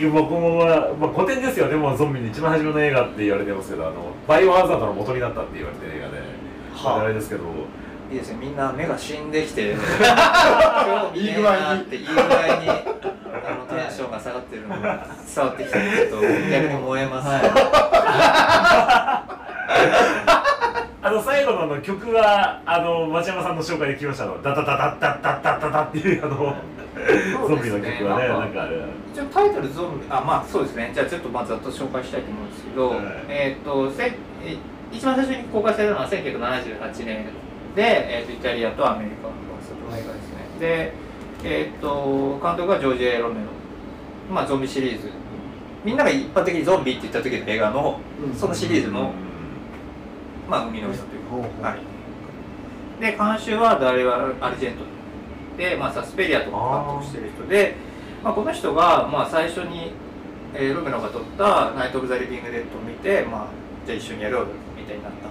局僕も、まあ、古典ですよ。でもゾンビの一番初めの映画って言われてますけどあのバイオハザードの元になったって言われてる映画で、はあ。あれですけど。いいですね。みんな目が死んできて今日見ねえなっていうぐらいにあのテンションが下がってるのが伝わってきてちょっと逆に燃えます、あの最後のあの曲はあの町山さんの紹介で聞きましたあのダダダダダダダダダっていうあの ゾンビの曲はねなんんかあれ一応タイトルゾンビあまあそうですね。じゃあちょっとまあざっと紹介したいと思うんですけど、はいえっ、とせえ一番最初に公開されたのは1978年で、えー、とイタリアとアメリカの映画です。ねでえっ、と監督はジョージ・エロメロまあゾンビシリーズ。みんなが一般的にゾンビって言った時の映画のうん。そのシリーズの、まあ生みの人というか、はい、で監修はダリオ・アルジェントで、まあ、サスペリアとか監督してる人でまあ、この人が、まあ、最初に、えーロメロが撮った「ナイト・オブ・ザ・リビング・デッド」を見て、まあ、じゃあ一緒にやろうよみたいになった。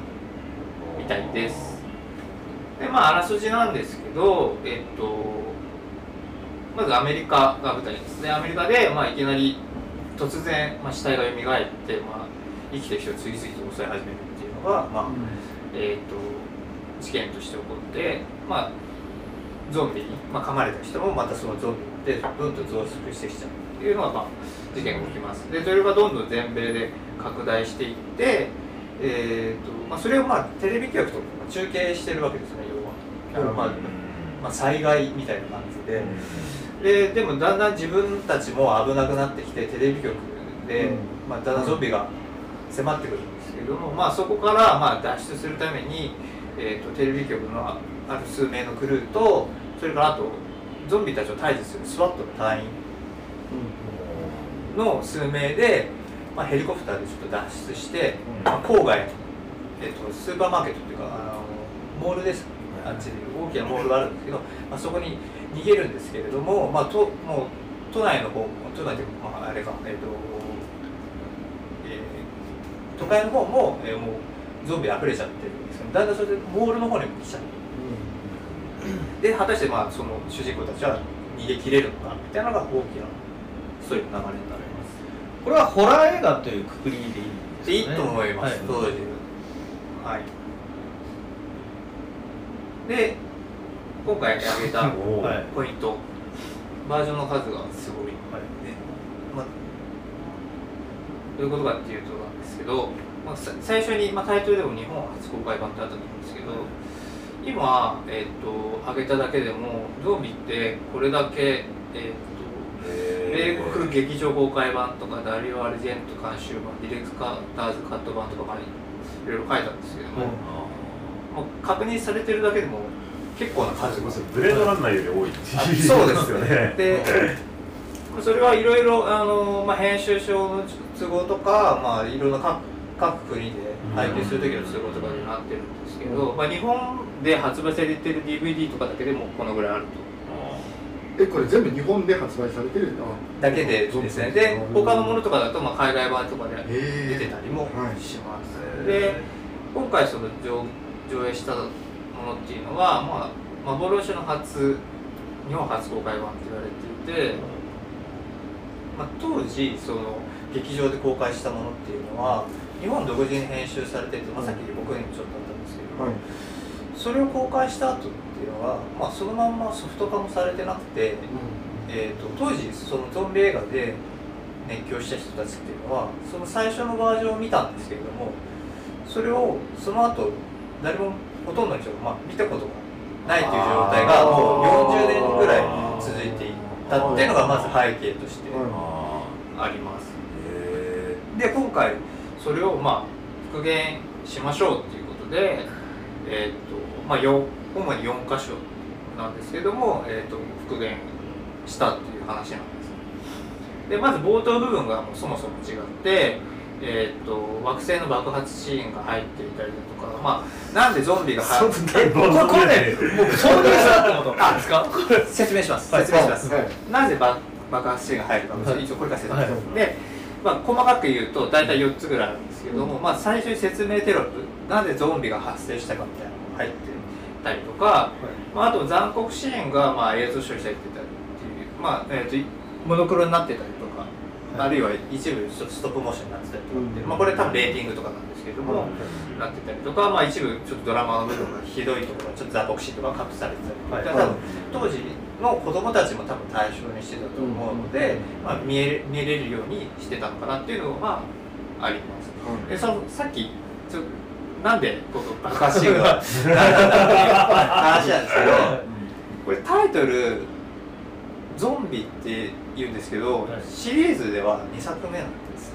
みたいです。でまああらすじなんですけどえっとまずアメリカが舞台ですね。アメリカで、まあ、いきなり突然、まあ、死体が蘇って、まあ、生きてる人を次々と襲い始めるいうのが、まあえー、と事件として起こって、まあ、ゾンビに、まあ、噛まれた人もまたそのゾンビでどんどん増殖してきちゃうっていうのが、まあ、事件が起きます。でそれがどんどん全米で拡大していって、えーとまあ、それを、まあ、テレビ局とかが中継してるわけですね要は。あの、まあまあ、災害みたいな感じで。ででもだんだん自分たちも危なくなってきてテレビ局で、うん。まあ、だんだんゾンビが迫ってくるども、まあ、そこからまあ脱出するために、えー、とテレビ局のあある数名のクルーとそれからあとゾンビたちを退治するスワットの隊員の数名で、まあ、ヘリコプターでちょっと脱出して、まあ、郊外の、えー、とスーパーマーケットっていうかあのモールです。あっちに大きなモールがあるんですけど、まあ、そこに逃げるんですけれども、まあ、ともう都内の方都内でも、まあ、あれか、えーとえー都会の方も,、えーもうゾンビ溢れちゃってる。んですけどだんだんそれでモールの方にも来ちゃう。で果たしてまあその主人公たちは逃げ切れるのかみたいなのが大きなストーリーの流れになります。これはホラー映画というくくりでいいんですか、ね、いいと思います、はい。当時。はい。で今回挙げた ポイント。バージョンの数がすごい、ねまあ、どういうことかっていうとなんですけど、まあ、さ最初に、まあ、タイトルでも日本初公開版ってあったと思うんですけど今、えっと挙げただけでもゾンビってこれだけ、えっと米国劇場公開版とかダリオ・アルジェント監修版ディレクターズカット版とかまあいろいろ書いたんですけども、うん。もう確認されてるだけでも結構な数がブレードランナーより多いそうですよね。ね でそれはいろいろあの、まあ、編集上の都合とか、まあ、いろんな各各国で配給する時の都合とかになってるんですけど、まあ、日本で発売されてる DVD とかだけでもこのぐらいあると。えこれ全部日本で発売されてる？だけでですね。で他のものとかだとまあ海外版とかでえ出てたりもはいします、へー。で今回その上上映したものっていうのは、まあ、幻の初日本初公開版って言われていて、まあ、当時その劇場で公開したものっていうのは日本独自に編集されてて、まあ、さっき僕にもちょっとあったんですけど、はい。それを公開した後っていうのは、まあ、そのまんまソフト化もされてなくて、えー、と当時そのゾンビ映画で熱狂した人たちっていうのはその最初のバージョンを見たんですけれどもそれをその後誰もほとんどの人が、まあ、見たことがないという状態がもう40年ぐらい続いていったっていうのがまず背景としてああります。で今回それをまあ復元しましょうっていうことで、えーとまあ、よ主に4箇所なんですけども、えー、と復元したっていう話なんです。でまず冒頭部分がもうそもそも違って、えー、と惑星の爆発シーンが入っていたりだとか、まあ、なんでゾンビが入そんなえ冒頭これねもうそういうさってこと。なんですか説明しますはい説明します、はい。なぜ爆爆発シーンが入るか、はい。一応これから説明します、はい。で、まあ、細かく言うと大体4つぐらいあるんですけども、まあ、最初に説明テロップなぜゾンビが発生したかみたいなのが入ってたりとか、まあ、あと残酷シーンがまあ映像処理されてたりっていう、まあえー、とモノクロになってたりとか、あるいは一部ストップモーションになってたりとかっていう、まあ、これ多分レーティングとかなんですけども、なってたりとか、まあ、一部ちょっとドラマの部分がひどいところちょっと残酷シーンとか隠されてたりとか、はい。多分当時の子供たちも多分対象にしてたと思うので、まあ、見え見れるようにしてたのかなっていうのがあります。でそのさっきちょなんでこの？爆発シーンが話なんですけどこれタイトル「ゾンビ」って言うんですけど、はい。シリーズでは2作目なんです。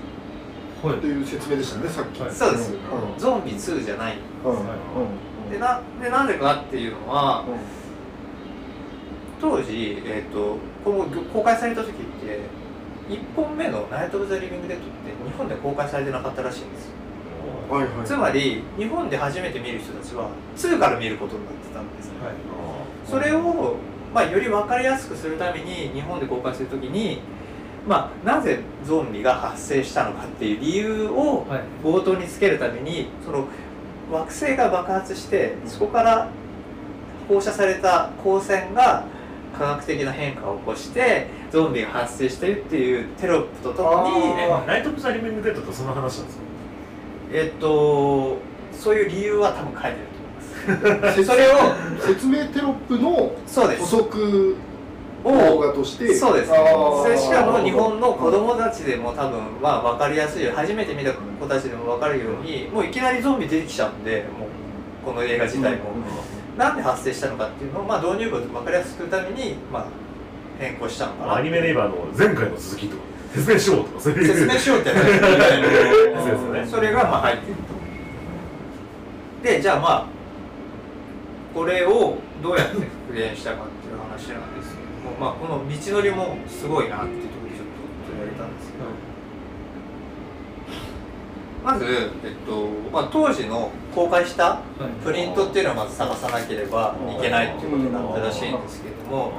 はい。という説明でしたねさっき。はい。そうです、うん。ゾンビ2じゃない。うん。うん。でなでなんでかっていうのはうん当時、えー、とこの公開された時って1本目の「ナイト・オブ・ザ・リビング・デッド」って日本で公開されてなかったらしいんです。よはいはい。つまり日本で初めて見る人たちは2から見ることになってたんですね。それを、まあ、より分かりやすくするために日本で公開するときに、まあ、なぜゾンビが発生したのかっていう理由をはい。冒頭につけるためにその惑星が爆発してそこから放射された光線が科学的な変化を起こしてゾンビが発生してるっていうテロップとともにえナイト・オブ・ザ・リビング・デッドってそんな話なんですか？えっとそういう理由は多分書いてると思います。それを説明テロップの補足動画として。そうです。それしかも日本の子供たちでも多分まあ分かりやすい初めて見た子たちでも分かるようにもういきなりゾンビ出てきちゃうんでもうこの映画自体も、なんで発生したのかっていうのを、まあ、導入部を分かりやすくするために、まあ、変更したのかなアニメで言えばあの前回の続きとか説明しようとかそういう。説明しようってやつ ね。それがまあ入ってると。でじゃあまあこれをどうやって復元したかっていう話なんですけども、まあ、この道のりもすごいなっていうところでちょっと取り上げたんですけど、まず、えっとまあ、当時の公開したプリントっていうのをまず探さなければい。けないっていうことになったらしいんですけれども、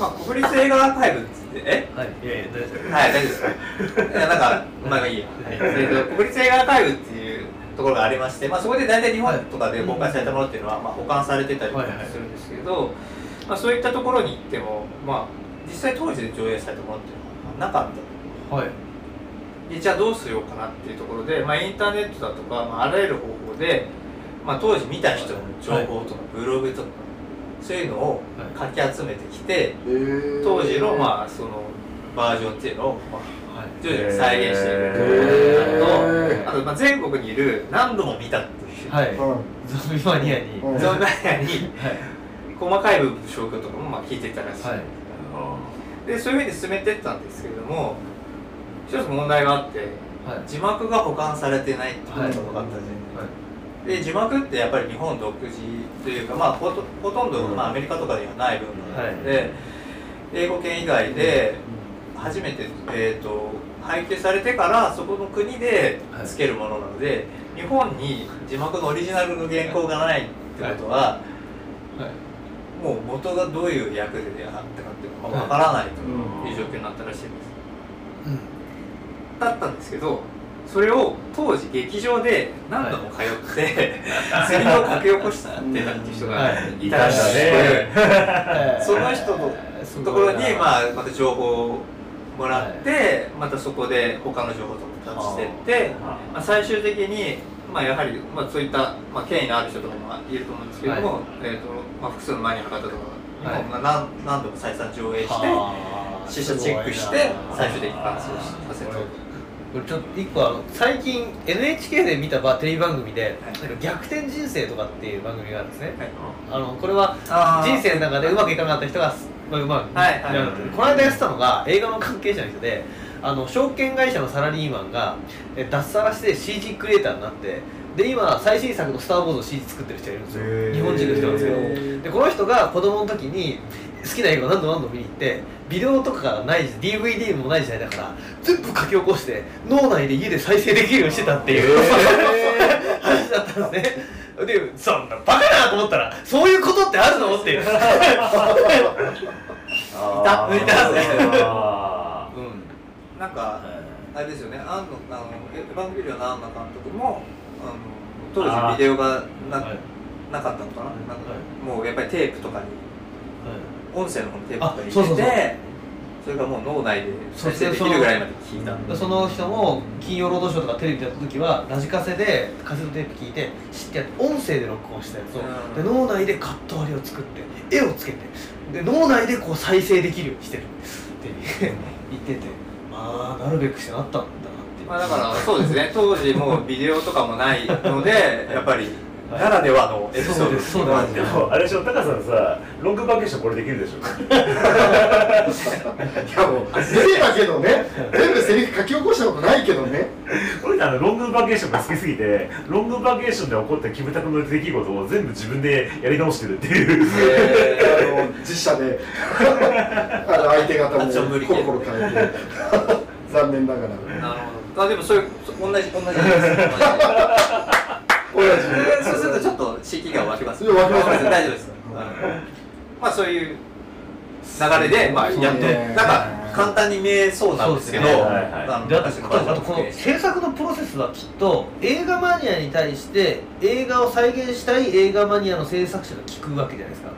まあ、国立映画アーカイブっつってえ？はい。いやいや大丈夫。はい、大丈夫です。か。いや、なんか、まあいいや。えーと国立映画アーカイブっていうところがありまして、まあそこで大体日本とかで公開されたものっていうのは、まあ保管されてたりとかするんですけど、まあそういったところに行っても、まあ実際当時で上映されたものっていうのはなかった。はい。でじゃあどうしようかなっていうところで、まあ、インターネットだとか、まあ、あらゆる方法で、まあ、当時見た人の情報とかブログとか、そういうのをかき集めてきて、当時のまあそのバージョンっていうのを、まあ、はい。徐々に再現していく。へー。あと、あとまあ、全国にいる何度も見たっていう、はい。うん。ゾンビマニアに。うん。その中にはい。細かい部分の証拠とかもまあ聞いていたらしい、はい。でそういうふうに進めていったんですけれども一つ問題があってはい。字幕が保管されてないってことが分かったんですよね、で字幕ってやっぱり日本独自というか、まあ、ほとほとんど、まあ、アメリカとかではない部分なので、英語圏以外で初めて、えー、と配給されてからそこの国でつけるものなので、日本に字幕のオリジナルの原稿がないってことは、はい。もう元がどういう役であったかっていうのがわからないという状況になったらしいです。だったんですけどそれを当時劇場で何度も通って、セリフを書き起こしたってたっていう人がいたらしくて、その人のところに、まあ、また情報をもらって、またそこで他の情報とかも出してって、まあ、最終的に、まあ、やはり、まあ、そういった、まあ、権威のある人とかもいると思うんですけども、えーとまあ、複数のマニアの方とかはい。まあ何何度も再三上映してはあ。試写チェックして最終的に完成させるこれちょっと一個あの最近 NHK で見たばテレビ番組で「なんか逆転人生」とかっていう番組があるんですね、あのこれは人生の中でうまくいかなかった人がまあうまくはいはい。なるってこの間やってたのが映画の関係者の人であの証券会社のサラリーマンがえ脱サラして CG クリエイターになってで今最新作の「スター・ウォーズ」の CG 作ってる人がいるんですよ。日本人の人なんですけど。でこの人が子供の時に好きな映画を何度も何度も見に行ってビデオとかがない DVD もない時代だから全部書き起こして脳内で家で再生できるようにしてたっていう、話だったんですね。でそんなバカなと思ったらそういうことってあるのっていう、あたー。いたね。あうん。なんかあれですよね。あんのあのエヴァンゲリオンのアンナ監督もあの当時ビデオがな,、はい。なかったのかな,、なんかはもうやっぱりテープとかに音声の方にテープとかにあそうそうそう。入れてそれがもう脳内で再生できるぐらいまで聞いたでその人も「金曜ロードショー」とかテレビでやった時はラジカセでカセットテープ聞いて知ってやって音声で録音したやつを、うん。で脳内でカット割りを作って絵をつけてで脳内でこう再生できるようにしてるって言っててまあなるべくしてなったんだまあだからそうですね当時もうビデオとかもないのでやっぱり。ならではのエピソードそうなんーでもあれでしょタカさんさロングバケーションこれできるでしょ いやもう。見てたけどね。全部セリフ書き起こしたことないけどね。俺ねあのロングバケーションが好きすぎてロングバケーションで起こったキムタクの出来事を全部自分でやり直してるっていう。えあの実写で。あの 相手方もコロコロ変えて残念ながら。ーなるほど。あでもそういうそ同じ同じです同じ親ですそうするとちょっと敷居が湧きます。いや湧きます大丈夫です。まあそういう流れでまあやっとなんか簡単に見えそうなんですけどあとこの制作のプロセスはきっと映画マニアに対して映画を再現したい映画マニアの制作者が聞くわけじゃないですか。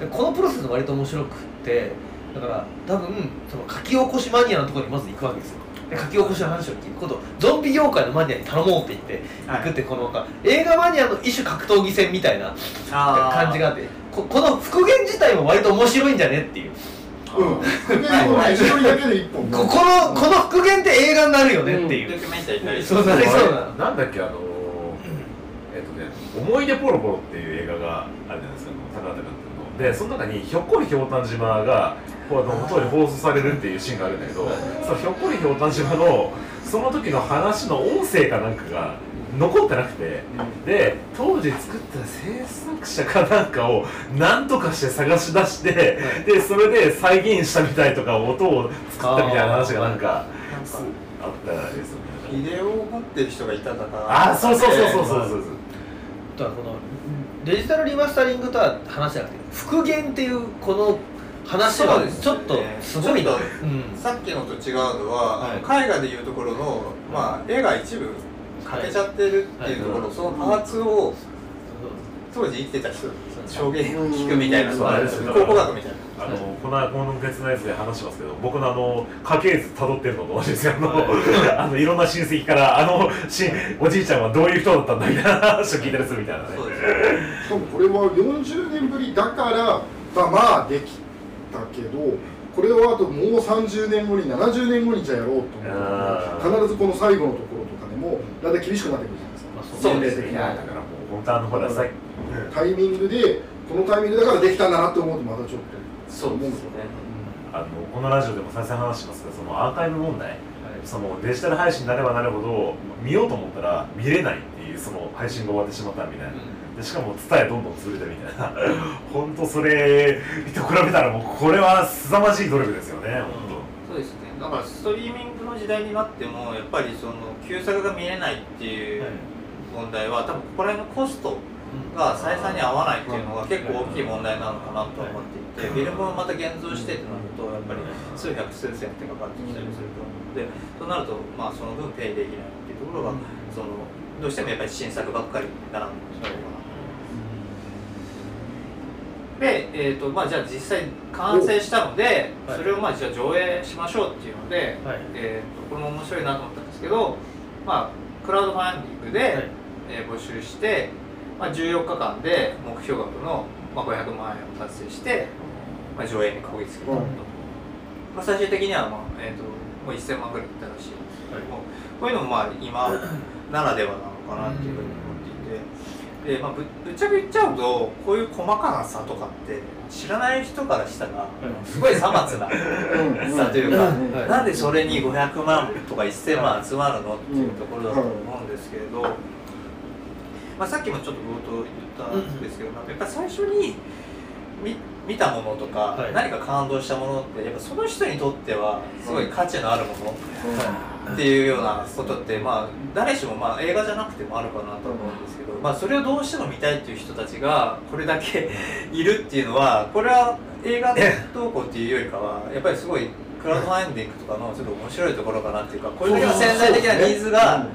でこのプロセスが割と面白くってだから多分その書き起こしマニアのところにまず行くわけですよ。で書き起こしの話を聞くことゾンビ業界のマニアに頼もうって言って行くってこのか映画マニアの一種格闘技戦みたいな感じがあってここの復元自体も割と面白いんじゃねっていう。うん。復元も一人だけで一本ここのこの復元って映画になるよねっていう、ドキュメンタリーになりそう。なりそうななんだっけあのーえっとね「思い出ポロポロ」っていう映画があるじゃないですか高畑監督の。でその中にひょっこりひょうたん島がこうあの当時放送されるっていうシーンがあるんだけどそのひょっこりひょうたん島のその時の話の音声かなんかが残ってなくてで当時作った制作者かなんかを何とかして探し出してでそれで再現したみたいとか音を作ったみたいな話がなんかなんかあったですよね。ビデオを持ってる人がいたとか。あそうそうそうそうそうそうだからこのデジタルリマスタリングとは話じゃなくて復元っていうこの話はそうですね。ちょっとすごいな。うん。さっきのと違うのは、はい。絵画でいうところの、まあ、絵が一部欠けちゃってるっていうところ、はい。そのパーツを当時生きてた人証言を聞くみたいな、そうあれですよ考古学みたいな。あのこのこの別のやつで話しますけど僕のあの家系図辿ってるのと同じですよ。あの,、あのいろんな親戚からあのしおじいちゃんはどういう人だったんだみたいな話を聞いたりするみたいなね。そうですしかもこれは40年ぶりだからまあまあできたけどこれをあともう30年後に70年後にじゃあやろうと思うと必ずこの最後のところとかでもだんだん厳しくなってくるじゃないですか。まあそうですいやだからもう本当あのほらさタイミングでこのタイミングだからできたんだなって思うとまたちょっとそうですよね。あのこのラジオでも再三話しますけどそのアーカイブ問題。そのデジタル配信になればなるほど見ようと思ったら見れないっていうその配信が終わってしまったみたいなでしかも伝えどんどん潰れてみたいな。本当それと比べたらもうこれは凄まじい努力ですよね本そうですね。だからストリーミングの時代になってもやっぱりその旧作が見れないっていう問題は多分ここら辺のコストが採算に合わないっていうのが結構大きい問題なのかなと思っていて、フィルムをまた現像してってなるとやっぱり数百数千ってかかってきたりすると思うのでそうなるとまあその分ペイできないっていうところがそのどうしてもやっぱり新作ばっかりにならんじゃないかなで、えーとまあ、じゃあ実際完成したので、それをまあじゃあ上映しましょうっていうので、はい。えー、とこれも面白いなと思ったんですけど、まあ、クラウドファンディングで、はい。えー募集して、まあ、14日間で目標額の、まあ、500万円を達成して、まあ、上映にこぎつけたと、うん。まあ、最終的には、まあえー、ともう1000万ぐらいいったらしい。んですけども、こういうのもまあ今ならではなのかなっていうふうに思っていて。で、まあ、ぶぶっちゃけ言っちゃうとこういう細かな差とかって知らない人からしたらすごいさまつなうん。差というか、なんでそれに500万とか1000万集まるの？っていうところだと思うんですけれど、まあ、さっきもちょっと冒頭言ったんですけど、やっぱり最初に見見たものとか、はい。何か感動したものってやっぱその人にとってはすごい価値のあるものっていうようなことって、まあ、誰しも、まあ、映画じゃなくてもあるかなと思うんですけど、まあ、それをどうしても見たいっていう人たちがこれだけいるっていうのはこれは映画投稿っていうよりかはやっぱりすごいクラウドファンディングとかのちょっと面白いところかなっていうかこれだけの潜在的なニーズが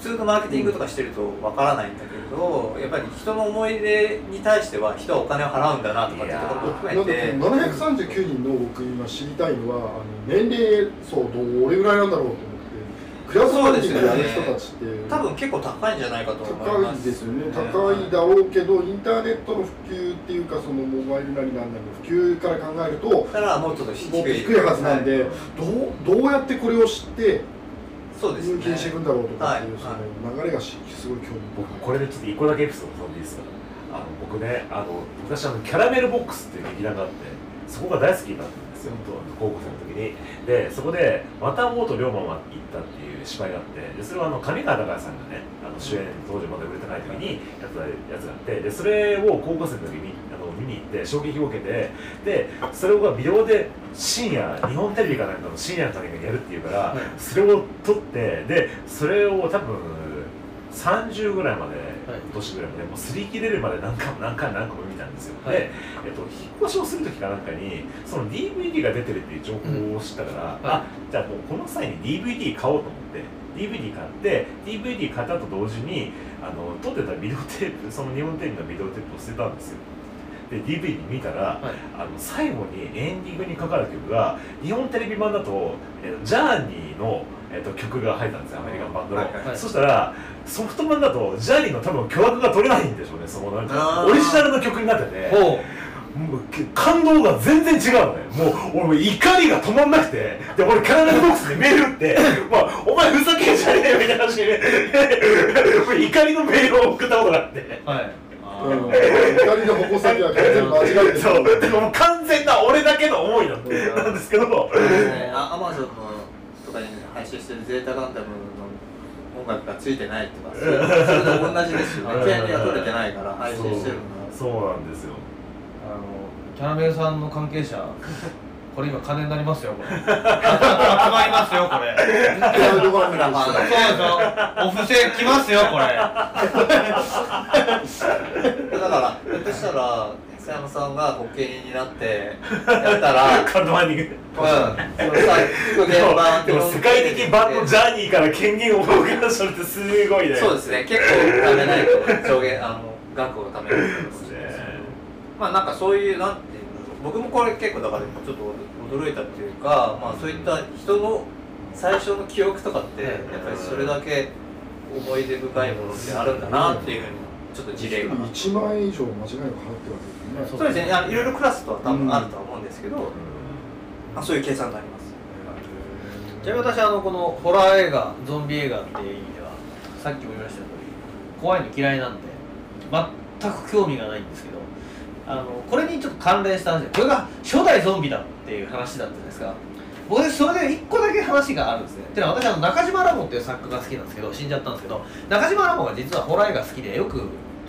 普通のマーケティングとかしてるとわからないんだけれどやっぱり人の思い出に対しては人はお金を払うんだなとかっていうところも含めて。739人の僕今知りたいのはあの年齢層どれぐらいなんだろうと思ってクラウドファンディングやる人たちって多分結構高いんじゃないかと思い高ます。いですよね高いだろうけどインターネットの普及っていうかそのモバイルなりなんなりの普及から考えるともだからもうちょっと低い低いはずなんではい。どうどうやってこれを知ってそうですね。入金していくんだろうとかっていうはいその流れがしすごい。興味僕これでちょっと一個だけエピソードでいいですかあの僕ねあの昔あのキャラメルボックスっていう劇団があってそこが大好きだったんですよ、高校生の時に。でそこで「またもと龍馬は行った」っていう芝居があってでそれはあの上川隆也さんがねあの主演当時まだ売れてない時にやったやつがあってでそれを高校生の時にあの見に行って衝撃を受けてでそれをビデオで深夜日本テレビかなんかの深夜の時にやるっていうから、はい。それを撮ってでそれを多分30ぐらいまで、はい年ぐらいまでもう擦り切れるまで何回も何回も何回も見たんですよ、はい。で、えっと、引っ越しをする時かなんかにその DVD が出てるっていう情報を知ったから、はい。あじゃあもうこの際に DVD 買おうと思って DVD 買って DVD 買ったと同時にあの撮ってたビデオテープその日本テレビのビデオテープを捨てたんですよ。で DVD 見たら、はい。あの最後にエンディングにかかる曲が日本テレビ版だと、えージャーニーの、えー、と曲が入ったんですよ。アメリカンバンドの、はいはいはい。そしたらソフト版だとジャーニーの多分巨額が取れないんでしょうね。そのなんかオリジナルの曲になってて。ほう。もうけ感動が全然違うのねもう俺怒りが止まんなくて。で俺キャラメルボックスでメール打って「まあ、お前ふざけんじゃねえよ」みたいな感じで 怒りのメールを送ったことがあって。はい。うん。二人の矛先は完全に間違えてるそう。でも完全な俺だけの思いなんでなんですけど。ねアマゾンのとかに配信してるゼータガンダムの音楽がついてないとかそれと同じですよね。権利が取れてないから配信してるのがそうなんですよ。あのキャラメルさんの関係者 これ今金になりますよこれ。集まりますよこれ。そうですよ。お布施来ますよこれ。だからひょっとしたら佐山さんが保険人になって やったらカードマンディングうん、そのさ現場でも世界的バンドジャーニーから権限を受け出したのってすごいね。そうですね。結構貯めないと上限あの額を貯めないとです。ね。まあなんかそういうなんていうんだろう僕もこれ結構だからちょっと驚いたっていうかまあそういった人の最初の記憶とかってやっぱりそれだけ思い出深いものってあるんだなっていうふうにちょっと事例が。1万円以上間違いなく払ってるわけそうですね。あのいろいろクラスとは多分あるとは思うんですけど、あ、そういう計算になります。ちなみに私あのこのホラー映画ゾンビ映画っていう意味ではさっきも言いました通り怖いの嫌いなんで全く興味がないんですけどあのこれにちょっと関連した話でこれが初代ゾンビだっていう話だったじゃないですか。僕ねそれで一個だけ話があるんですね。っていうのは私あの中島ラモっていう作家が好きなんですけど死んじゃったんですけど中島ラモが実はホラー映画好きでよく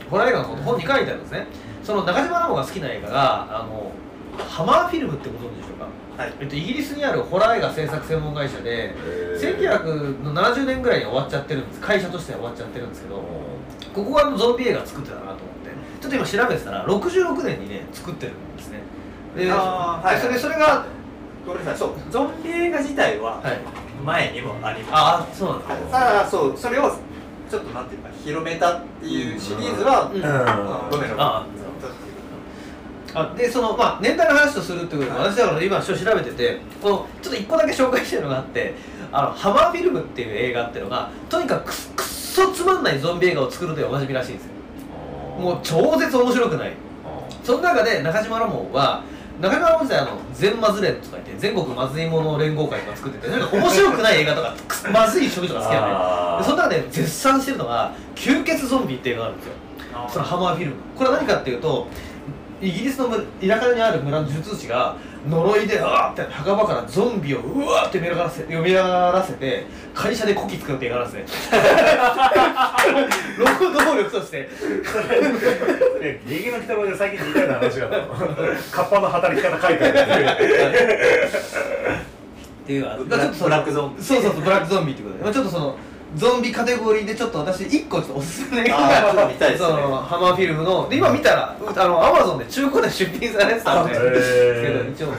ホラー映画のこと本に書いてあるんですねその中島ラモが好きな映画があのハマーフィルムってご存知でしょうか？はい。えっと、イギリスにあるホラー映画制作専門会社で1970年ぐらいに終わっちゃってるんです。会社としては終わっちゃってるんですけどここがゾンビ映画作ってたなと思って。ちょっと今調べてたら66年にね作ってるんですね。ではい。でそれそれがごめんなさい。そうゾンビ映画自体ははい。前にもあります、ああそうなんですね。ただそうそれをちょっとなんていうか広めたっていうシリーズは、うん。あのロメロああでそのまあ年代の話とするってことで私だから今調べててこのちょっと一個だけ紹介してるのがあってあのハマーフィルムっていう映画っていうのがとにかくくっそつまんないゾンビ映画を作るというおなじみらしいんですよ。もう超絶面白くない。その中で中島ラモンは中島ラモン時代あの全マズ連とか言って全国まずいもの連合会とか作っててなんか面白くない映画とか くまずい食事とか好きなん。ででその中で絶賛してるのが「吸血ゾンビ」っていう映画があるんですよ。あそのハマーフィルム。これは何かっていうとイギリスの村田舎にある村の術師が呪いでうわーって墓場からゾンビをうわーって蘇らせ蘇らせて会社でこき使うって映画なんですね労働力としてえゲゲの鬼太郎で最近似たような話がカッパの働き方書いてあるっていう。のはブラブラックゾンビ。そうそうそうブラックゾンビってことで、まあ、ちょっとそのゾンビカテゴリーでちょっと私一個ちょっとおすすめの映画あーちょっと見たいですね。そのハマーフィルムので今見たらあのアマゾンで中古で出品されてたんでへー。けど一応。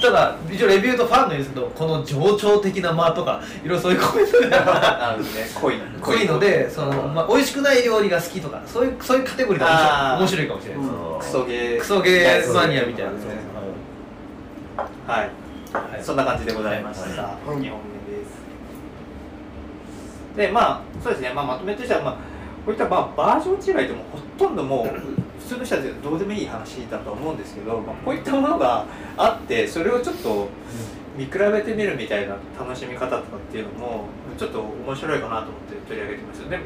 ただ一応レビューとファンの言うんですけどこの情緒的な間とかいろいろそういうコメントが。濃い濃いのでその、まあ、美味しくない料理が好きとかそういうそういうカテゴリーであー。面白いかもしれないです、うん。クソゲー。クソゲーマニアみたいなね。はい。はい。そんな感じでございました、は2本目でまあそうですね、まあ、まとめとしては、まあ、こういったまあバージョン違いでもほとんどもう普通の人はどうでもいい話だと思うんですけど、まあ、こういったものがあってそれをちょっと見比べてみるみたいな楽しみ方とかっていうのもちょっと面白いかなと思って取り上げてますよね。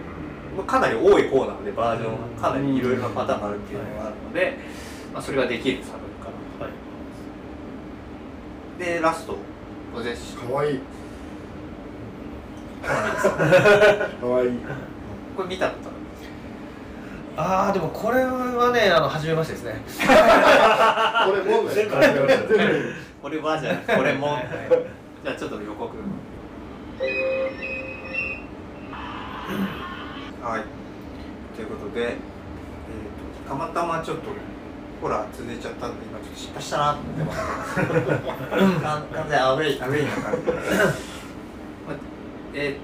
かなり多い方なのでバージョンがかなりいろいろなパターンがあるっていうのがあるので、まあ、それができる作品かなはい。でラストかわいいかわい。いこれ見たことああでもこれはねあの初めましてですね。これも全部始めましたねこれはじゃなくてこれもじゃあちょっと予告はいということで、えーとたまたまちょっとホラー続いちゃったんで今ちょっと失敗したなって思ってます完完全にアウェイアウェイな感じまあえーっ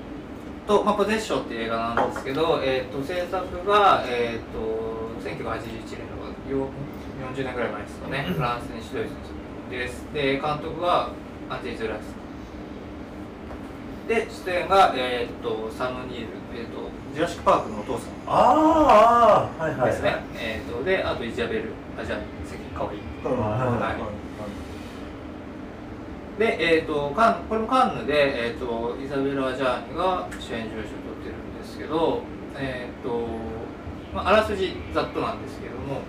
と、まあ、ポゼッションっていう映画なんですけど、えーっと制作が、えーっと1981年のよ40年ぐらい前ですかね、フランスに指導です。で、監督がアンティ・ズラス。で、出演が、えーっとサム・ニール、えーっとジュラシック・パークのお父さん。ああはいはいですね。えーっとで、あとイザベル・アジャニ、関かわい。い。はいで、えー、とカンこれもカンヌで、えー、とイザベラ・ジャーニが主演女優賞を取ってるんですけど、えーとまあ、あらすじざっとなんですけども、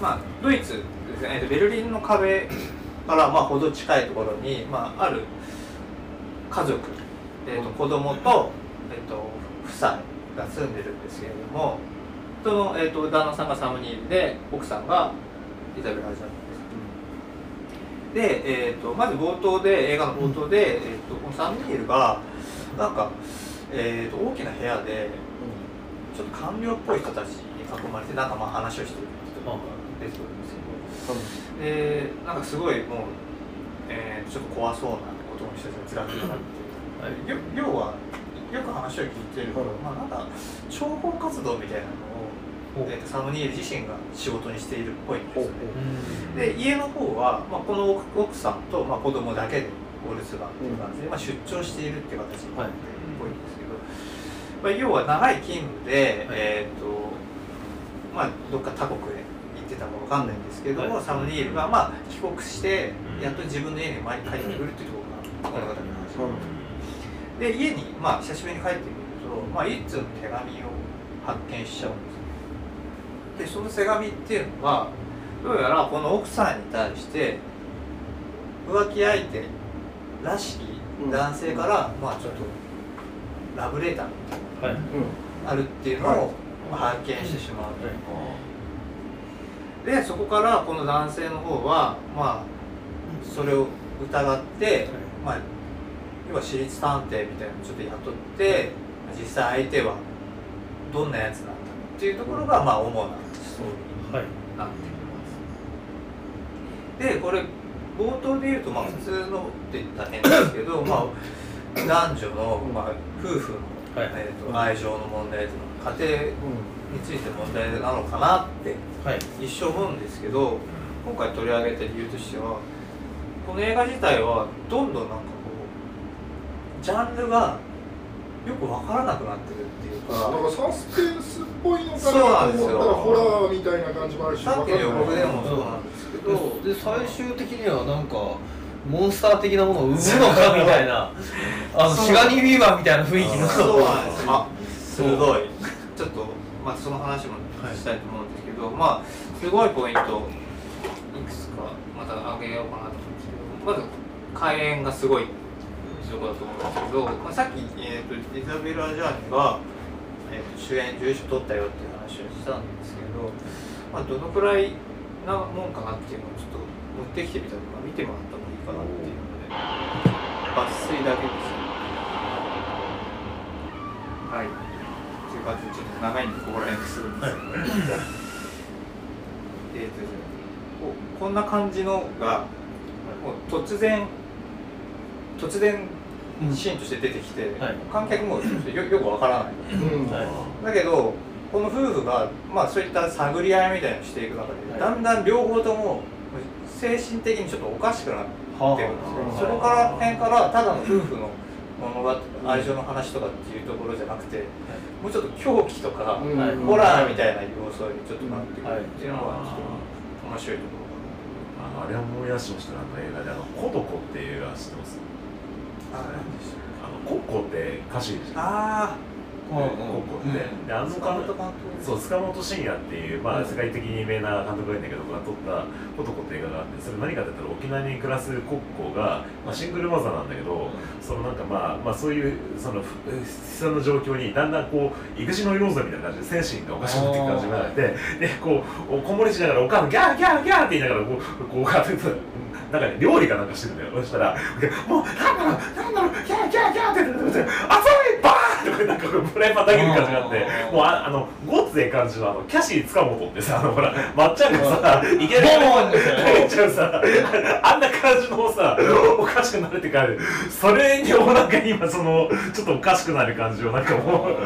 まあ、ドイツですね、えーとベルリンの壁からまあ程近いところに、まあ、ある家族、えー、と子供と,、えー、と夫妻が住んでるんですけれどもその、えー、と旦那さんがサムニールで奥さんがイザベラ・ジャーニ。でえー、とまず冒頭で映画の冒頭で、えー、とこのサムニールがなんか、えー、と大きな部屋でちょっと官僚っぽい人たちに囲まれてなんかまあ話をしてる人が出てくるんですけどでなんかすごいもう、えー、ちょっと怖そうな男の人たちがずらっと並んでよ要はよく話を聞いてると、まあなんか諜報活動みたいなのを、えー、とサムニール自身が仕事にしているっぽいんですよね。で家の方は、まあ、この奥さんと、まあ、子供だけでお留守番っていう感じで、まあ、出張しているっていう形になってるっぽいんですけど、まあ、要は長い勤務で、えっ、とまあどっか他国へ行ってたかわかんないんですけども、はい。サムニールが、まあ、帰国してやっと自分の家に帰ってくるっていうところが物語の話で家に、まあ、久しぶりに帰ってみると、まあ、一通の手紙を発見しちゃうんですよでその手紙っていうのがどうやらこの奥さんに対して浮気相手らしき男性から、まあちょっとラブレターみたいはい。なのがあるっていうのを、まあ発見してしまうと、でそこからこの男性の方はまあそれを疑って、まあ要は私立探偵みたいなのをちょっと雇って実際相手はどんなやつなんだっていうところがまあ主なストーリーはい。なってきます。でこれ冒頭で言うとまあ普通のって言ったら変ですけど、まあ、男女の、まあ、夫婦の、はい。えー、と愛情の問題とか家庭について問題なのかなってはい。一生思うんですけど今回取り上げた理由としてはこの映画自体はどんどんなんかこうジャンルがよく分からなくなってるっていうか。なんかサスペンスっぽいのかなそうなんですよ。と思ったらホラーみたいな感じもあるしさっきの予告でもそうなんですけど、で最終的にはなんかモンスター的なものを生むのかみたいな。あのシガニー・ウィーバーみたいな雰囲気の。そうなんです。よあ鋭い。またその話もしたいと思うんですけど、まあすごいポイントいくつかまた挙げようかなと思うんですけど。まず開演がすごいところだと思うんですけど、まあ、さっき、えーと、イザベラ・ジャーニが、えーと、主演重賞取ったよっていう話をしたんですけど、まあ、どのくらいなもんかなっていうのをちょっと持ってきてみたのか見てもらった方がいいかなっていうので抜粋だけですね。はい。という感じでちょっと長いんでここら辺にするんですけど、えっとここんな感じのがもう突然突然シーンとして出てきて、はい。観客もよ よくわからない、うん。はい。だけどこの夫婦が、まあ、そういった探り合いみたいなのをしていく中で、はい。だんだん両方とも精神的にちょっとおかしくなってはるんですよ、あそこから辺からただの夫婦の物語愛情の話とかっていうところじゃなくてもうちょっと狂気とか、ホラーみたいな要素にちょっとなってくるっていうのがちょっと面白いところかなあれ思い出しました。あの映画であのコドコっていう映画知ってます？あのコッコって歌手じゃんあコッコって、であのそう塚本慎也っていう、まあ、世界的に有名な監督がいるんだけどが撮った「コトコ」って映画があってそれ何かって言ったら沖縄に暮らすコッコが、まあ、シングルマザーなんだけどそのなんかまあ、まあ、そういうそのふ悲惨な状況にだんだんこう育児の要素みたいな感じで精神がおかしくなっていく感じがあってでこうおこもりしながらお母さんギャーギャーギャーって言いながらこうこうこうなんかね料理かなんかしてるんだよ。そしたら「もうなんだろうなんだろうギャーギャーギャー」って言って「熱いバーン!」とかなんかフライパン投げる感じがあってもうああのごっつええ感じのあのキャシー塚本ってさあのほらま っちゃん。がさいきなりボーンですよ投げちゃうさあんな感じのさおかしくなるってかそれにもなんか今そのちょっとおかしくなる感じをなんかもう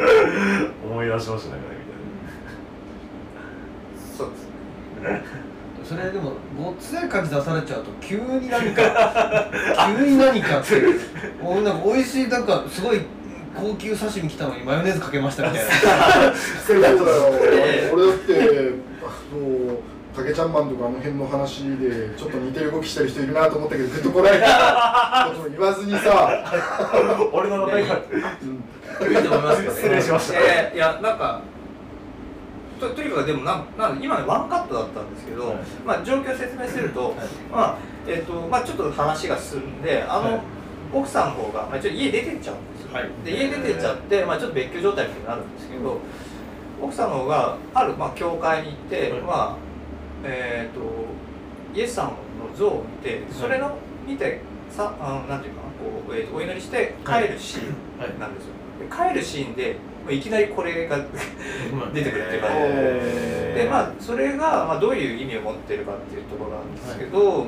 思い出しましたねそうですねそれでもごっつい感じ出されちゃうと急に何か 急に何かってもうなんか美味しいなんかすごい高級刺身来たのにマヨネーズかけましたみたいな。そうだよええ俺だってあの竹ちゃんマンとかあの辺の話でちょっと似てる動きしてる人いるなと思ったけどグッとこらえたことも言わずにさ、俺の名前がいいと思いますけどね失礼しましたえーいやなん。かととにかくでもなんなん今ねワンカットだったんですけど、はいまあ状況を説明すると、はいまあえっ、とまあちょっと話が進んであの、はい奥さんの方が、まあ、ちょっと家出てっちゃうんですよ、はいで家出てっちゃって、まあ、ちょっと別居状態みたいになるんですけど、奥さんの方がある、まあ、教会に行って、はいまあえっ、とイエス様の像を見てそれの見てさあのなんていうかなこう、えーとお祈りして帰るシーンはいなんですよ、で帰るシーンでまあいきなりこれが出てくるっていうか、へー。でまあそれが、まあ、どういう意味を持ってるかっていうところなんですけど、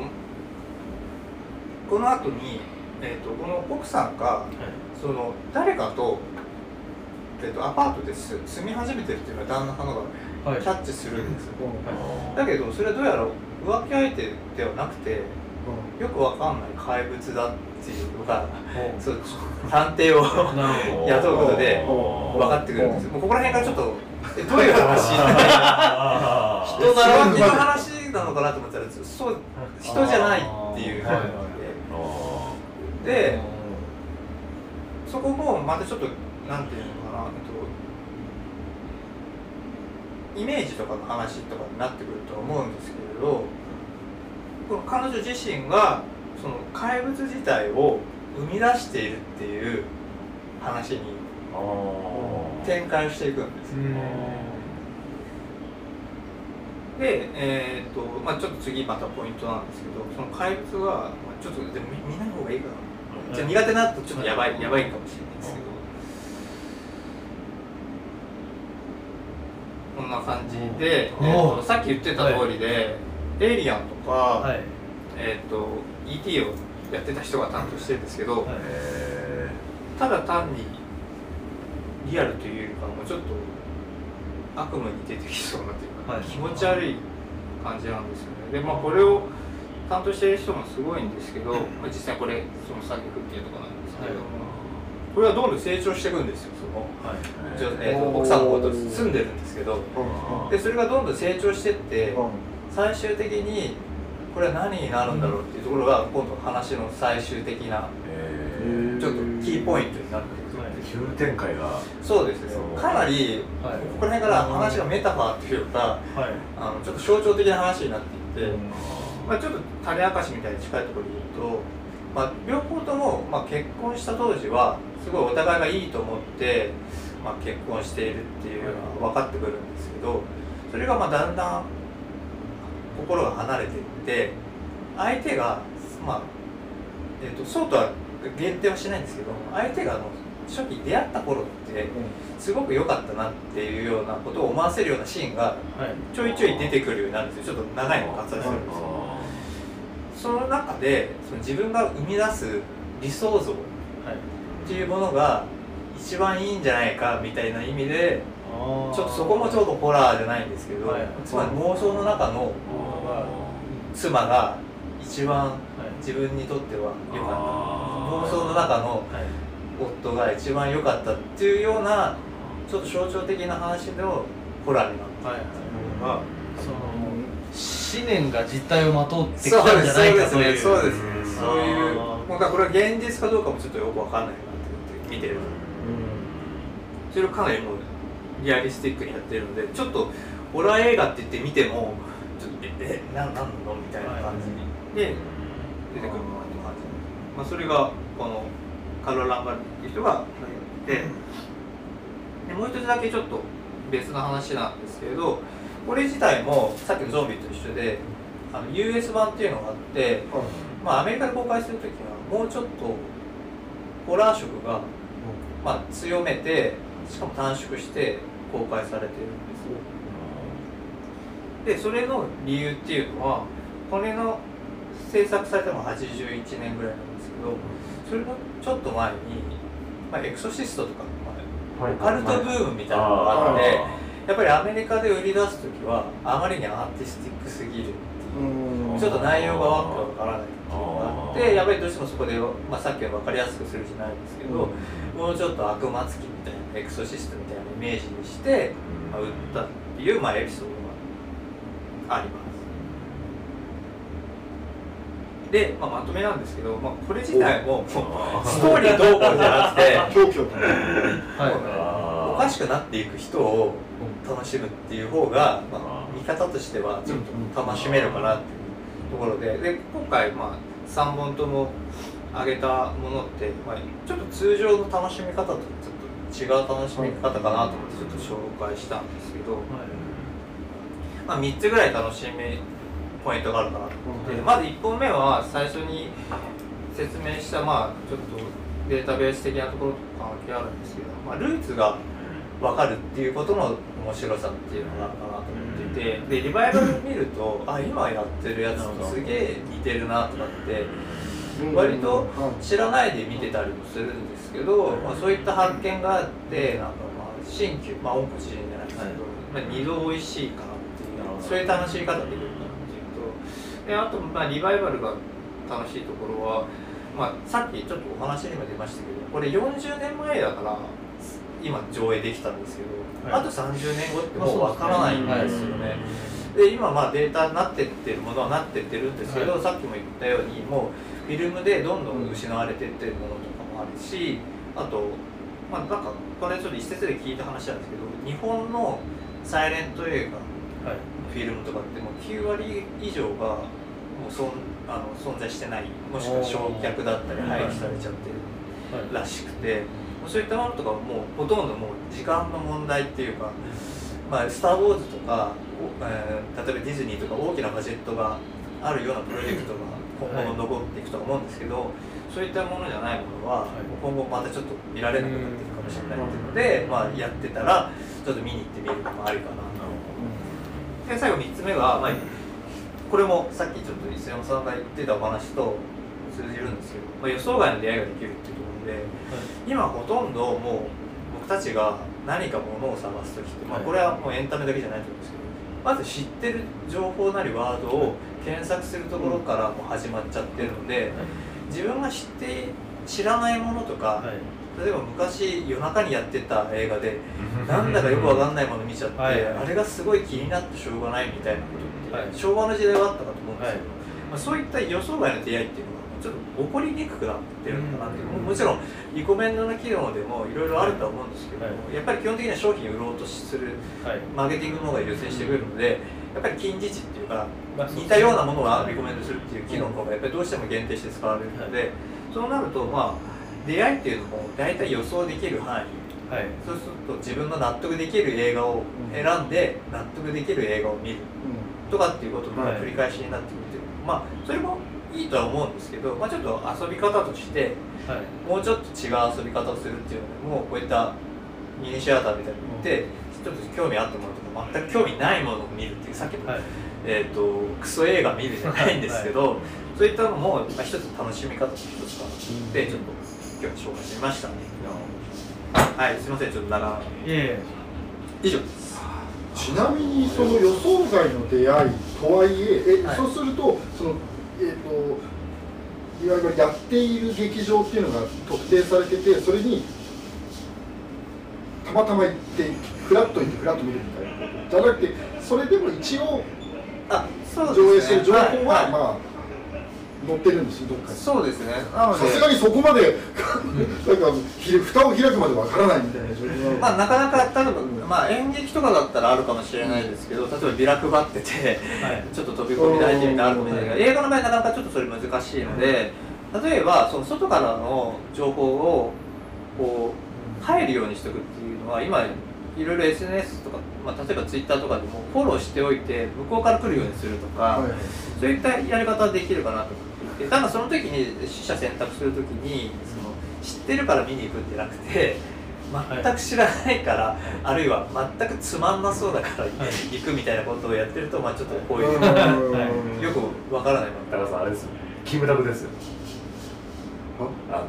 この後に、えー、とこの奥さんがその誰かと,、えー、とアパートで住住み始めてるっていうのは旦那さんのがはい。キャッチするんですよ、あだけどそれはどうやら浮気相手ではなくてよくわかんない怪物だっていうのがそう探偵を雇うことで分かってくるんですよ。もうここら辺からちょっとえどういう話？人なのの話なのかなと思ったらそう人じゃないっていう。はいはいあででそこもまたちょっとなんていうのかな、えっと、イメージとかの話とかになってくると思うんですけれどこの彼女自身がその怪物自体を生み出しているっていう話に展開をしていくんですうん。で、えーとまあ、ちょっと次またポイントなんですけどその怪物は、まあ、ちょっとでも見見ない方がいいかな、じゃあ苦手なとちょっとやばい、やばいかもしれないですけど、こんな感じで、えーとさっき言ってた通りで、エイリアンとか、はい。えー、と ET をやってた人が担当してるんですけど、はい。へただ単にリアルというよりかもうちょっと悪夢に出てきそうなというか、はい。気持ち悪い感じなんですよね。でまあこれを担当している人もすごいんですけど、まあ、実際これその作曲っていうところなんですけど、はい。これはどんどん成長していくんですよその、はい。女えーと奥さんの方と住んでるんですけどでそれがどんどん成長してって、最終的にこれは何になるんだろうっていうところが今度話の最終的なえちょっとキーポイントになってくる。急展開が。そうですねかなりはい。ここら辺から話がメタファーっていうかはい。あのちょっと象徴的な話になっていて、うん。まあ、ちょっと種明かしみたいに近いところで言うと、まあ、両方とも、まあ、結婚した当時はすごいお互いがいいと思って、まあ、結婚しているっていうのが分かってくるんですけどそれがまあだんだん心が離れていって相手が、まあえー、とそうとは限定はしないんですけど相手があの初期出会った頃ってすごく良かったなっていうようなことを思わせるようなシーンがはい。ちょいちょい出てくるようになるんですよ。ちょっと長いのを割愛するんですよ。その中でその自分が生み出す理想像っはい。ていうものが一番いいんじゃないかみたいな意味でちょっとそこもちょうどホラーじゃないんですけど、はい。つまり妄想の中の妻が一番自分にとっては良かった。妄想の中のはい夫が一番良かったっていうようなちょっと象徴的な話のホラーになってはいるのがその思念が実態をまとってきたんじゃないかという。そう。ですねう。んそう。いう。あーもう。だからこれは現実かどう。かもちょっとよくわかんないなって見てるそれをかなりもうリアリスティックにやってるのでちょっとホラー映画って言って見てもちょっとええななんなのみたいな感じで出てくるのって感じ、まあ、それがこのカロラ・ランバルっていう人がやってでもう一つだけちょっと別の話なんですけれどこれ自体もさっきのゾンビと一緒であの US 版っていうのがあって、まあ、アメリカで公開するときはもうちょっとホラー色が、まあ、強めてしかも短縮して公開されてるんですよ。でそれの理由っていうのはこれの制作されたのが81年ぐらいなんですけどそれのちょっと前に、まあ、エクソシストとか、まあ、オカルトブームみたいなのがあってやっぱりアメリカで売り出す時はあまりにアーティスティックすぎるっていうちょっと内容がわけわからないってやっぱりどうしてもそこで、まあ、さっきの分かりやすくするじゃないですけど、もうちょっと悪魔つきみたいなエクソシストみたいなイメージにして、まあ、売ったっていう、まあ、エピソードがあります。で、まあ、まとめなんですけど、まあ、これ自体ももうストーリーどうこうじゃなくて はい。おかしくなっていく人を楽しむっていう方が、まあ、見方としてはちょっと楽しめるかなっていうところでで今回、まあ、3本とも上げたものって、まあ、ちょっと通常の楽しみ方とちょっと違う楽しみ方かなと思ってちょっと紹介したんですけど、まあ、3つぐらい楽しみポイントがあるかなと思って、まず1本目は最初に説明した、まあ、ちょっとデータベース的なところと関係あるんですけど、まあ、ルーツが分かるっていうことの面白さっていうのがあるかなと思っていてでリバイバル見るとあ今やってるやつとすげえ似てるなとかって割と知らないで見てたりもするんですけど、まあ、そういった発見があってなんかまあ新旧まあ温故知新じゃない。ですけど、まあ、二度美味しいかなっていうそういう楽しみ方できるかなっていうとであとまあリバイバルが楽しいところは、まあ、さっきちょっとお話にも出ましたけどこれ40年前だから今上映できたんですけど、はい。あと30年後ってもうわからないんですよね。はで今まあデータになってってるものはなってってるんですけど、はい。さっきも言ったようにもうフィルムでどんどん失われてってるものとかもあるしあとまあなんかこれちょっと一節で聞いた話なんですけど日本のサイレント映画はい。フィルムとかってもう9割以上がもうそんあの存在してないもしくは焼却だったり廃棄されちゃってるはい。らしくてそういったものとかもうほとんどもう時間の問題っていうかまあ、スター・ウォーズとか、おえー例えばディズニーとか大きなバジェットがあるようなプロジェクトが今後も残っていくと思うんですけど、そういったものじゃないものは、はい。今後またちょっと見られなくなっていくかもしれないっていうので、まあ、やってたらちょっと見に行ってみるのもありかなと。で最後3つ目が、まあ、これもさっきちょっと磯山さんが言ってたお話と通じるんですけど、まあ、予想外の出会いができるっていうところで今ほとんどもう僕たちが何かものを探す時って、まあ、はい。これはもうエンタメだけじゃないと思うんですけどまず知ってる情報なりワードを検索するところからもう始まっちゃってるので自分が知って知らないものとか、はい。例えば昔夜中にやってた映画でなんだかよくわかんないもの見ちゃって、はい。あれがすごい気になってしょうがないみたいなことって、はい。昭和の時代はあったかと思うんですけど、はい。まあ、そういった予想外の出会いっていうのちょっと起こりにくくなってるのかなっていう、うん。ももちろんリコメンドの機能でもいろいろあるとは思うんですけども、はい。やっぱり基本的には商品を売ろうとするはい。マーケティングの方が優先してくるのでやっぱり近似値っていうかまあ似たようなものはリコメンドするっていう機能の方がやっぱりどうしても限定して使われるので、そうなるとまあ出会いっていうのも大体予想できる範囲。はい。そうすると自分の納得できる映画を選んで納得できる映画を見るとかっていうことのはい。繰り返しになってくるっていう、まあそれもいいとは思うんですけど、まあ、ちょっと遊び方としてはい。もうちょっと違う遊び方をするっていうのもこういったミニシアターみたいに行って、ちょっと興味あったものとか全く興味ないものを見るっていうさっきの、はい。えー、とクソ映画見るじゃないんですけど、そういったのも、まあ、一つ楽しみ方の一つかなと思ってちょっと今日は紹介してみましたはいすいませんちょっと長以上です。ちなみにその予想外の出会いとはいええ、はい。そうするとそのえっ、といわゆるやっている劇場っていうのが特定されててそれにたまたま行ってフラッと行ってフラッと見るみたいな。じゃなくてそれでも一応あそうね。上映する情報は、いい。まあ載ってるんですよどっかに。そうですね。さすがにそこまで なんかひ蓋を開くまでわからないみたいな状況。まあ、なかなか例えば、まあ、演劇とかだったらあるかもしれないですけど例えばビラ配ってて、はい。ちょっと飛び込み大事みたいなるかもしれな。いけど映画の場合なかなかちょっとそれ難しいので例えばその外からの情報をこう入るようにしておくっていうのは今いろいろ SNS とか、まあ、例えば Twitter とかでもフォローしておいて向こうから来るようにするとか、はい。はいそういったやり方はできるかなと思っていてただその時に取捨選択する時にその知ってるから見に行くんじゃなくて全く知らないから、あるいは全くつまんなそうだから行くみたいなことをやってると、まあ、ちょっとこうい。う、は いよくわからないもの高田さんあれですよ。キムタクですよ。あの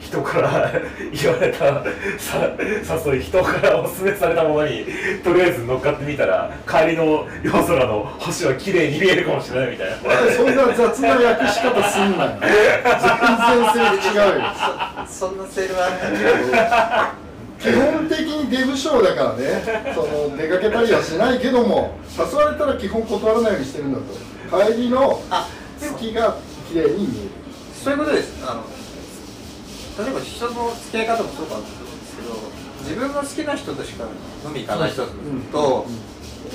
人から 言われたさ誘い人からおすすめされたものにとりあえず乗っかってみたら帰りの夜空の星は綺麗に見えるかもしれないみたいな。そんな雑な訳し方すんなよ。全然性違うよ。そそんなセールはあったんだ基本的にデブ賞だからね。その出かけたりはしないけども誘われたら基本断らないようにしてるんだと。帰りの月が綺麗に見える。そういうことです。あの例えば人の付き合い方もそうかと思うんですけど自分の好きな人としか飲み行かない人と、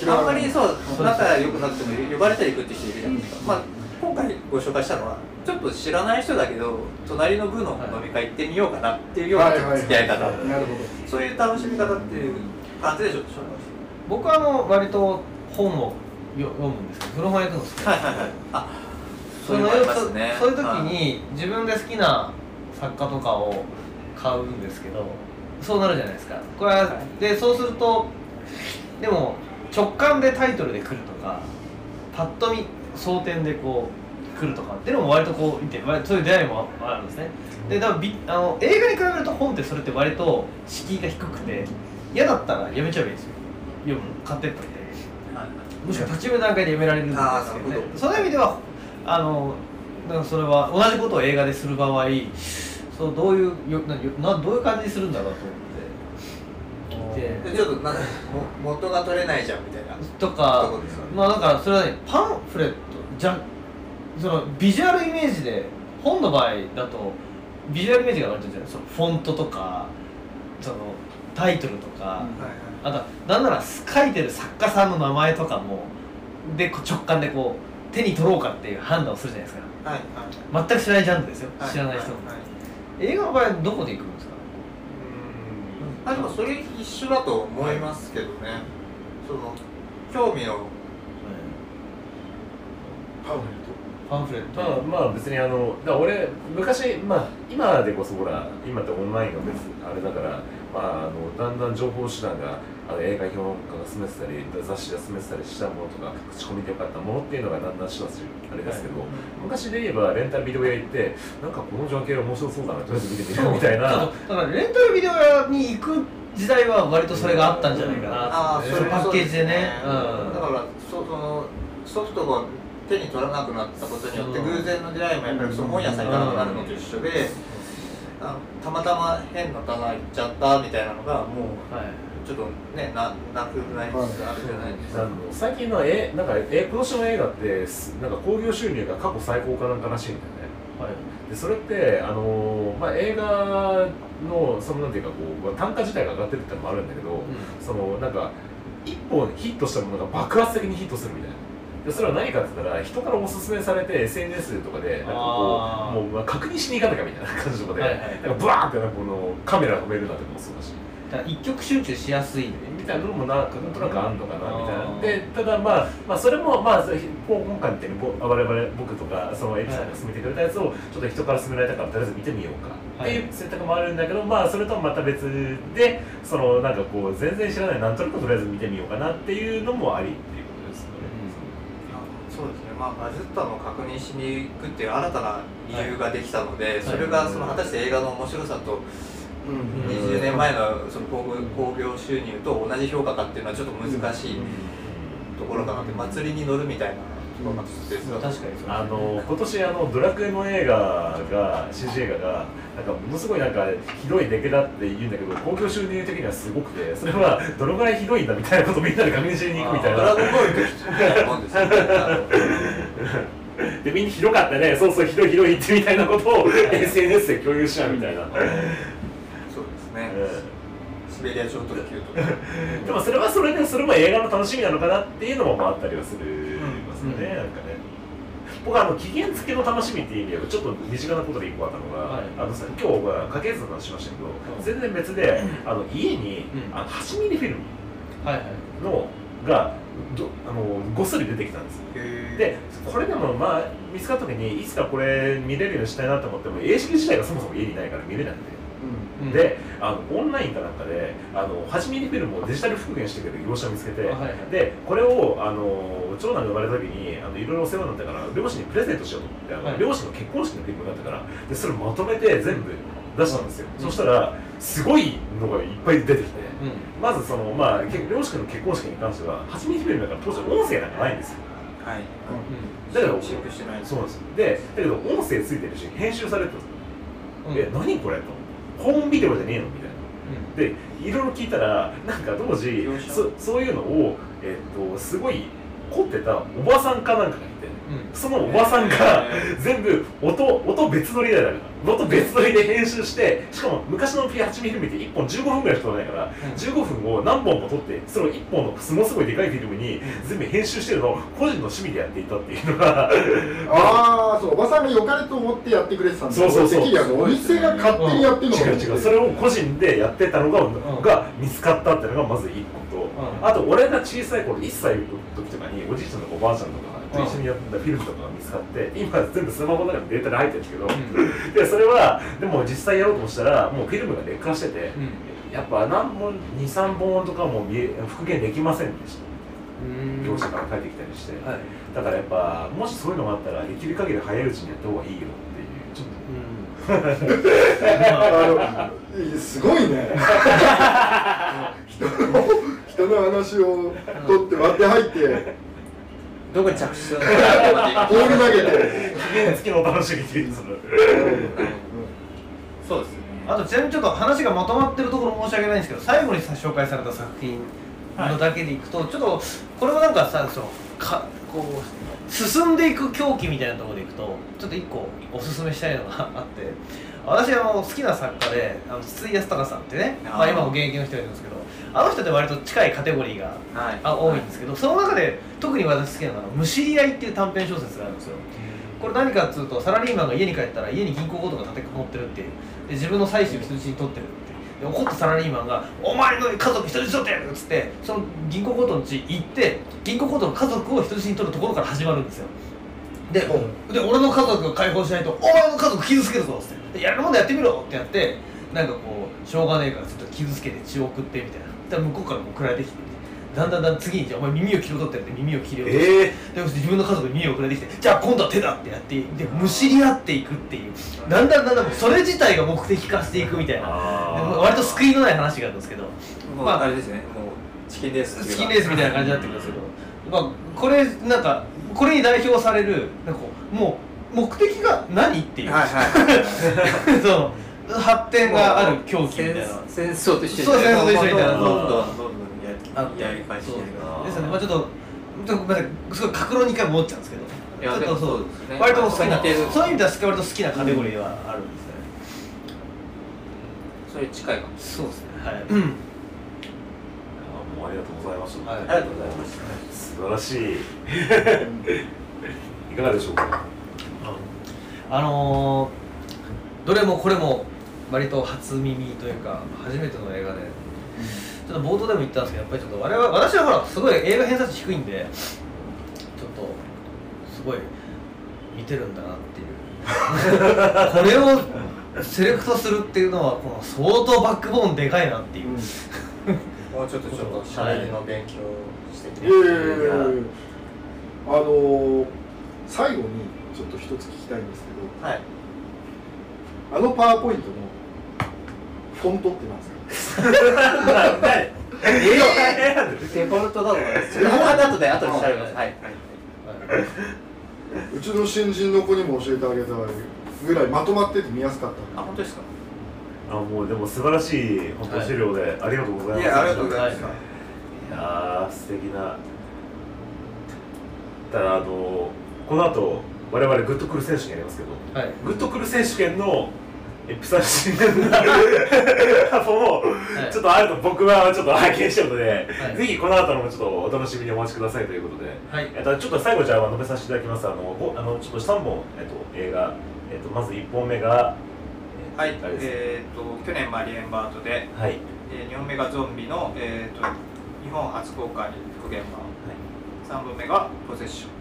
あんまりそう仲良くなくても呼ばれたり行くって人いるじゃないですか、まあ、今回ご紹介したのはちょっと知らない人だけど隣の部の飲み会行ってみようかなっていうような付き合い方、そういう楽しみ方っていう感じでしょう僕はあの割と本をよ読むんですけど古本屋行くの好きはいはいはい。あそのそういうのありますね。そういう時に自分で好きな作家とかを買うんですけどそうなるじゃないですか。これは、はでそうするとでも直感でタイトルで来るとかパッと見争点でこう来るとかっていうのも割とこう見てそういう出会いもあるんですね。でだからびあの映画に比べると本ってそれって割と敷居が低くて嫌だったらやめちゃえばいいんですよ。読むの買ってったいもしくは立ち読みの段階でやめられるんですけどね。そういう意味ではあのだからそれは同じことを映画でする場合そうどういうよななどういう感じにするんだろうと思って聞いて。でちょっとなんかも元が取れないじゃんみたいな。とかとこですよねまあなんかそれはねパンフレットじゃそのビジュアルイメージで本の場合だとビジュアルイメージが割とじゃないそのフォントとかそのタイトルとか、はいあとはなんなら書いてる作家さんの名前とかもでこう直感でこう手に取ろうかっていう判断をするじゃないですか。はいはい。全く知らないジャンルですよ、はい知らない人も、はいはい映画の場合はどこで行くんですか？あでもそれ一緒だと思いますけどね、その興味のパンフレッパンフレット、まあまあ別にあのだ俺昔まあ今でこそほら今ってオンラインが別あれだからまああのだんだん情報手段があの映画評論家が進めてたり雑誌が進めてたりしたものとか口コミでよかったものっていうのがだんだんしばしあれですけど、昔で言えばレンタルビデオ屋行ってなんかこの情景面白そうだなとりあえず見てみるみたいな。だからレンタルビデオ屋に行く時代は割とそれがあったんじゃないかな。ああってそういうパッケージでね。うん。だからそそのソフトが手に取らなくなったことによってう。ん偶然の出会いもやっぱりその本屋さんに行かなくなるのと一緒で、あたまたま変な棚行っちゃったみたいなのがもうはい。ちょっとねななくなりつつあるじゃないですか、最近のえなんかえ今年の映画ってすなんか興行収入が過去最高かなんからしいんだよね。はい。ででそれってあのーまあ、映画のそのなんていうかこう単価自体が上がってるってのもあるんだけど、そのなんか一本ヒットしたものが爆発的にヒットするみたいなでそれは何かって言ったら人からおすすめされて SNS とかでなんかこうもうまあ確認しに行かなきゃみたいな感じとかで、はいはい。なんかブワーってなんかこのカメラ止めるなんてのもそうだし。一極集中しやすいみたいなのもなんかなんとなくあんのかなみたいな。でただまあ、まあ、それもまあ今回みたいにぼ我々僕とかそのエピさんが勧めてくれたやつをちょっと人から勧められたからとりあえず見てみようか。っていう選択もあるんだけど、まあそれとはまた別でそのなんかこう全然知らないなんとなくとりあえず見てみようかなっていうのもありっていうことですよね。そうですね、まあ、バズったのを確認しに行くっていう新たな理由ができたので、それがその果たして映画の面白さとうん20年前のその興行収入と同じ評価かっていうのはちょっと難しいところかなって祭りに乗るみたいなところがって確かにそうですねあの今年あのドラクエの映画が CG 映画がなんかものすごいなんかひどい出来だって言うんだけど興行収入的にはすごくてそれはどのぐらいひどいんだみたいなことをみんなで確認しに行くみたいドラなゴンボールみたいなもんでみんなひどかったねそうそうひどいひどいってみたいなことを SNS で共有しちゃうみたいな、そうですね、シベリア超特急とか。でもそれはそれでそれも映画の楽しみなのかなっていうのもまああったりはするよね、うん。なんかね。僕はあの期限付けの楽しみっていう意味ではちょっと身近なことで一個あったのが、はい。あのさ今日は家系図の話しましたけど、ん。全然別で、あの家に、うん。あの8ミリフィルムはいはい。のがどあのごっそり出てきたんですよ。でこれでもまあ見つかった時にいつかこれ見れるようにしたいなと思っても映式自体がそもそも家にないから見れなくて。うん。であのオンラインかなんかであの8ミリフィルムをデジタル復元してくれる業者を見つけて、はいはい。でこれをあの長男が生まれた時にあのいろいろお世話になったから両親にプレゼントしようと思ってあの、はい。両親の結婚式のフィルムだったからでそれまとめて全部出したんですよ、そしたらすごいのがいっぱい出てきて、まずそのまあけ両親の結婚式に関しては8ミリフィルムだから当時音声なんかないんですよ。はい。だけどそうなんです。よでだけど音声ついてるし編集されてるんですよ、うん。え何これとホームビデオじゃねえの？みたいな。でいろいろ聞いたらなんか当時そそういうのを、えっとすごい凝ってたおばさんかなんかがそのおばさんが全部音音別撮りだから音別撮りで編集してしかも昔の P8 ミリフィルムって1本15分ぐらいしか撮らないから、うん。15分を何本も撮ってそれを1本のものすごいでかいフィルムに全部編集してるのを個人の趣味でやっていたっていうのが。ああそうおばさんが良かれと思ってやってくれてたんだ。そうそうそう。お店が勝手にやってるのか違う違うそれを個人でやってたのが,、ん。が見つかったっていうのがまず1個と、ん。あと俺が小さい頃1歳の時とかにおじいちゃんとかおばあちゃんとかと一緒にやってたフィルムとかが見つかって今全部スマホの中にデータで入ってるんですけど、でそれはでも実際やろうとしたらもうフィルムが劣化してて、やっぱ何本23本とかも復元できませんでした。うん。業者から帰ってきたりして、はい。だからやっぱもしそういうのがあったらできる限り早いうちにやった方がいいよっていうちょっと。あのすごいね。人の人の話を取って割って入ってどこに着地するの？か ボール投げて期限付きのお楽しみっていうそうですね。あとちなみにちょっと話がまとまってるところ申し訳ないんですけど最後にさ紹介された作品のだけでいくと、ちょっとこれもなんかさそのかこう進んでいく狂気みたいなところでいくとちょっと一個おすすめしたいのがあって私あの好きな作家であの筒井康隆さんってねまあ、今も現役の人がいるんですけどあの人って割と近いカテゴリーがはい。あ多いんですけど、その中で特に私好きなのが「むしり合い」っていう短編小説があるんですよ。これ何かっつうとサラリーマンが家に帰ったら家に銀行強盗が立てこもってるっていうで自分の妻子を人質に取ってるって。怒ったサラリーマンが「お前の家族人質取ってやる!」っつってその銀行強盗の家行って銀行強盗の家族を人質に取るところから始まるんですよでで俺の家族を解放しないとお前の家族傷つけるぞっつって。でやるもんだやってみろってやってなんかこうしょうがねえからちょっと傷つけて血を送ってみたいな。で向こうから送られてきて。だんだんだん次にじゃあお前耳を切り取ってって耳を切り落として、えでそして自分の家族に耳を送られてきてじゃあ今度は手だってやってでむしり合っていくっていう。だんだんだんだんそれ自体が目的化していくみたいな。でも割と救いのない話があるんですけど。もうあれですね。もうチキンレースチキンレースみたいな感じになってくるんですけど、まあ、これなんかこれに代表されるなんかもう目的が何っていう、はいはい。その発展がある狂気みたいな。戦戦争と一緒に。そう戦争と一緒みたいなどんどんどんどんやり返して。るですね。まあちょっとちょっとごめんなさいすごい格論2回戻っちゃうんですけど。いやでもそうですね。割と好きなそういう意味では割と好きなカテゴリーではあるんですね、それ近いかも。そうですね。はい、あもうありがとうございました、はい。ありがとうございました素晴らしい。いかがでしょうか？あのー、どれもこれも割と初耳というか初めての映画で。ちょっと冒頭でも言ったんですけどやっぱりちょっと我々私はほらすごい映画偏差値低いんでちょっとすごい見てるんだなっていう。これをセレクトするっていうのはこの相当バックボーンでかいなっていう、もうちょっとちょっとしゃべりの勉強していやいやいやいやあのー最後にちょっと一つ聞きたいんですけど。はい。あのパワーポイントのフォントって何ですか？デフォルトだと思いますそれは後で後で調べますはいうちの新人の子にも教えてあげたぐらいまとまってて見やすかったあ本当ですかあもうでも素晴らしい本当資料でありがとうございます、いやありがとうございます。いやー素敵な。ただあのこの後我々グッとくる選手権やりますけどはい。グッとくる選手権のエピサシンな もはい。ちょっとあると僕はちょっと拝見してるので、はい。ぜひこの後のもちょっとお楽しみにお待ちくださいということで、はい。えっと、ちょっと最後じゃあ述べさせていただきます。あのごあのちょっと3本、えっと、映画、えっと、まず1本目が、えはいえっと去年マリエンバートではい。えー2本目がゾンビの、えー、と日本初公開復元版。3本目がポゼッション。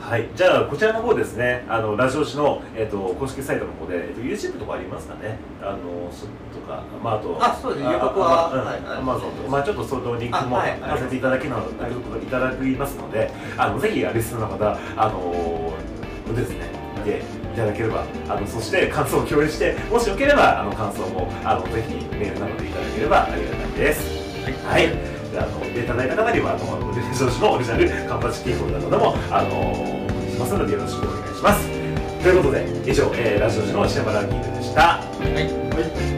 はい、じゃあこちらの方ですね、あのラジオ誌の、えっと公式サイトの方で、えっと YouTube とかありますかね、あのそとか、まあ、あと、あそうです予告はあはいアマゾンとか、まあ、ちょっとそのリンクもあはいさせていただきなので、いただきますので、あのぜひリスナーの方、あのですね、見ていただければ、あのそして感想を共有して、もしよければあの感想もあのぜひメールなどでいただければありがたいです。はい、であのいただいた方にはあのレジョージのオリジナルカンパチキーホルダーなどもあのお送りしますのでよろしくお願いします。ということで以上、えーラジオ時のシネマランキングでした。はいはい